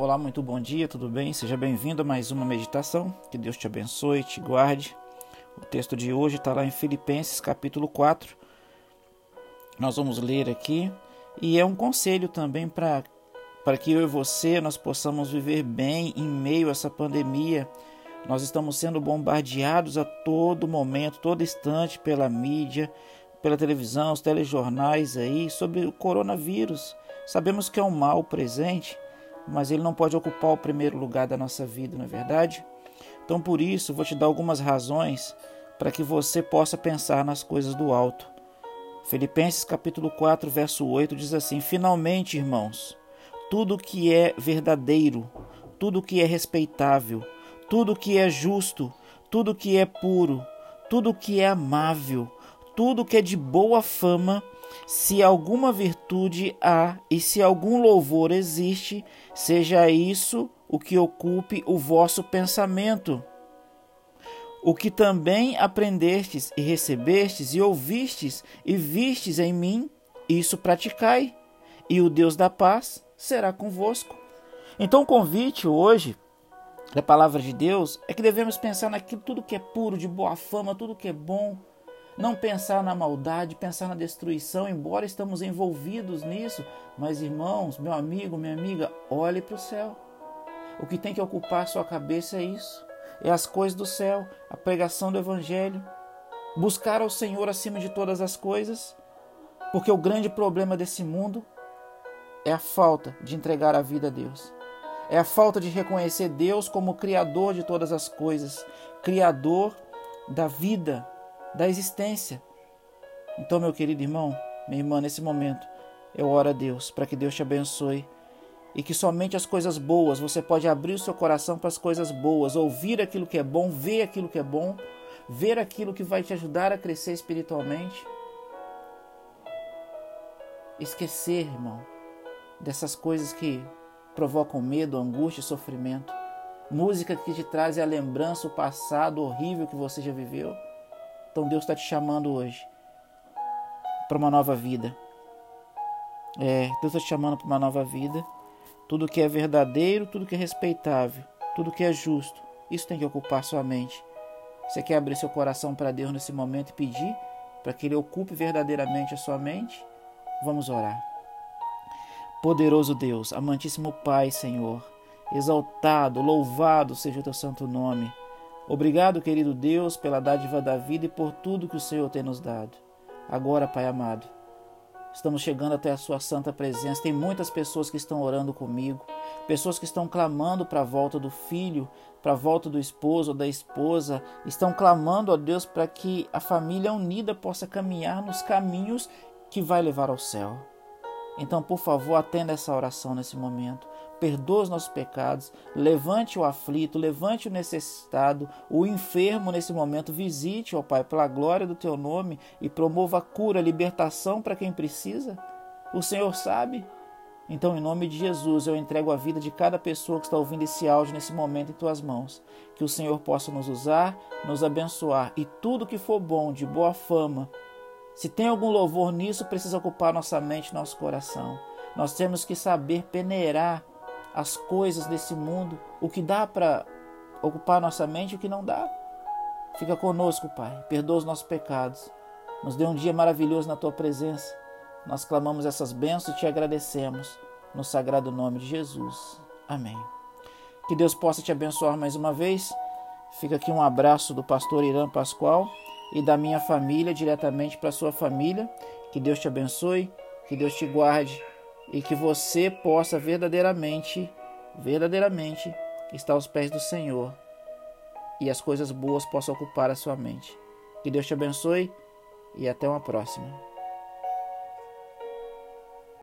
Olá, muito bom dia, tudo bem? Seja bem-vindo a mais uma meditação. Que Deus te abençoe, te guarde. O texto de hoje está lá em Filipenses, capítulo 4. Nós vamos ler aqui e é um conselho também para para que eu e você nós possamos viver bem em meio a essa pandemia. Nós estamos sendo bombardeados a todo momento, todo instante pela mídia, pela televisão, os telejornais aí sobre o coronavírus. Sabemos que é um mal presente, mas ele não pode ocupar o primeiro lugar da nossa vida, não é verdade? Então, por isso, vou te dar algumas razões para que você possa pensar nas coisas do alto. Filipenses capítulo 4, verso 8 diz assim: Finalmente, irmãos, tudo que é verdadeiro, tudo que é respeitável, tudo que é justo, tudo que é puro, tudo que é amável, tudo que é de boa fama, se alguma virtude há e se algum louvor existe, seja isso o que ocupe o vosso pensamento. O que também aprendestes e recebestes e ouvistes e vistes em mim, isso praticai, e o Deus da paz será convosco. Então, o convite hoje da palavra de Deus é que devemos pensar naquilo tudo que é puro, de boa fama, tudo que é bom, não pensar na maldade, pensar na destruição, embora estamos envolvidos nisso. Mas, irmãos, meu amigo, minha amiga, olhe para o céu. O que tem que ocupar sua cabeça é isso: é as coisas do céu, a pregação do Evangelho, buscar ao Senhor acima de todas as coisas, porque o grande problema desse mundo é a falta de entregar a vida a Deus. É a falta de reconhecer Deus como Criador de todas as coisas, Criador da vida, da existência. Então, meu querido irmão, minha irmã, nesse momento, eu oro a Deus para que Deus te abençoe e que somente as coisas boas, você pode abrir o seu coração para as coisas boas, ouvir aquilo que é bom, ver aquilo que é bom, ver aquilo que vai te ajudar a crescer espiritualmente. Esquecer, irmão, dessas coisas que provocam medo, angústia sofrimento. Música que te traz a lembrança, o passado horrível que você já viveu. Então Deus está te chamando hoje para uma nova vida. É, Deus está te chamando para uma nova vida. Tudo que é verdadeiro, tudo que é respeitável, tudo que é justo, isso tem que ocupar sua mente. Você quer abrir seu coração para Deus nesse momento e pedir para que Ele ocupe verdadeiramente a sua mente? Vamos orar. Poderoso Deus, amantíssimo Pai, Senhor, exaltado, louvado seja o teu santo nome. Obrigado, querido Deus, pela dádiva da vida e por tudo que o Senhor tem nos dado. Agora, Pai amado, estamos chegando até a Sua santa presença. Tem muitas pessoas que estão orando comigo, pessoas que estão clamando para a volta do filho, para a volta do esposo ou da esposa, estão clamando a Deus para que a família unida possa caminhar nos caminhos que vai levar ao céu. Então, por favor, atenda essa oração nesse momento perdoa os nossos pecados, levante o aflito, levante o necessitado, o enfermo nesse momento, visite, ó Pai, pela glória do teu nome e promova a cura, libertação para quem precisa. O Senhor sabe. Então, em nome de Jesus, eu entrego a vida de cada pessoa que está ouvindo esse áudio nesse momento em tuas mãos. Que o Senhor possa nos usar, nos abençoar e tudo que for bom, de boa fama, se tem algum louvor nisso, precisa ocupar nossa mente, nosso coração. Nós temos que saber peneirar as coisas desse mundo, o que dá para ocupar nossa mente e o que não dá. Fica conosco, Pai. Perdoa os nossos pecados. Nos dê um dia maravilhoso na tua presença. Nós clamamos essas bênçãos e te agradecemos no sagrado nome de Jesus. Amém. Que Deus possa te abençoar mais uma vez. Fica aqui um abraço do pastor Irã Pascoal e da minha família diretamente para sua família. Que Deus te abençoe, que Deus te guarde e que você possa verdadeiramente, verdadeiramente estar aos pés do Senhor e as coisas boas possam ocupar a sua mente. Que Deus te abençoe e até uma próxima.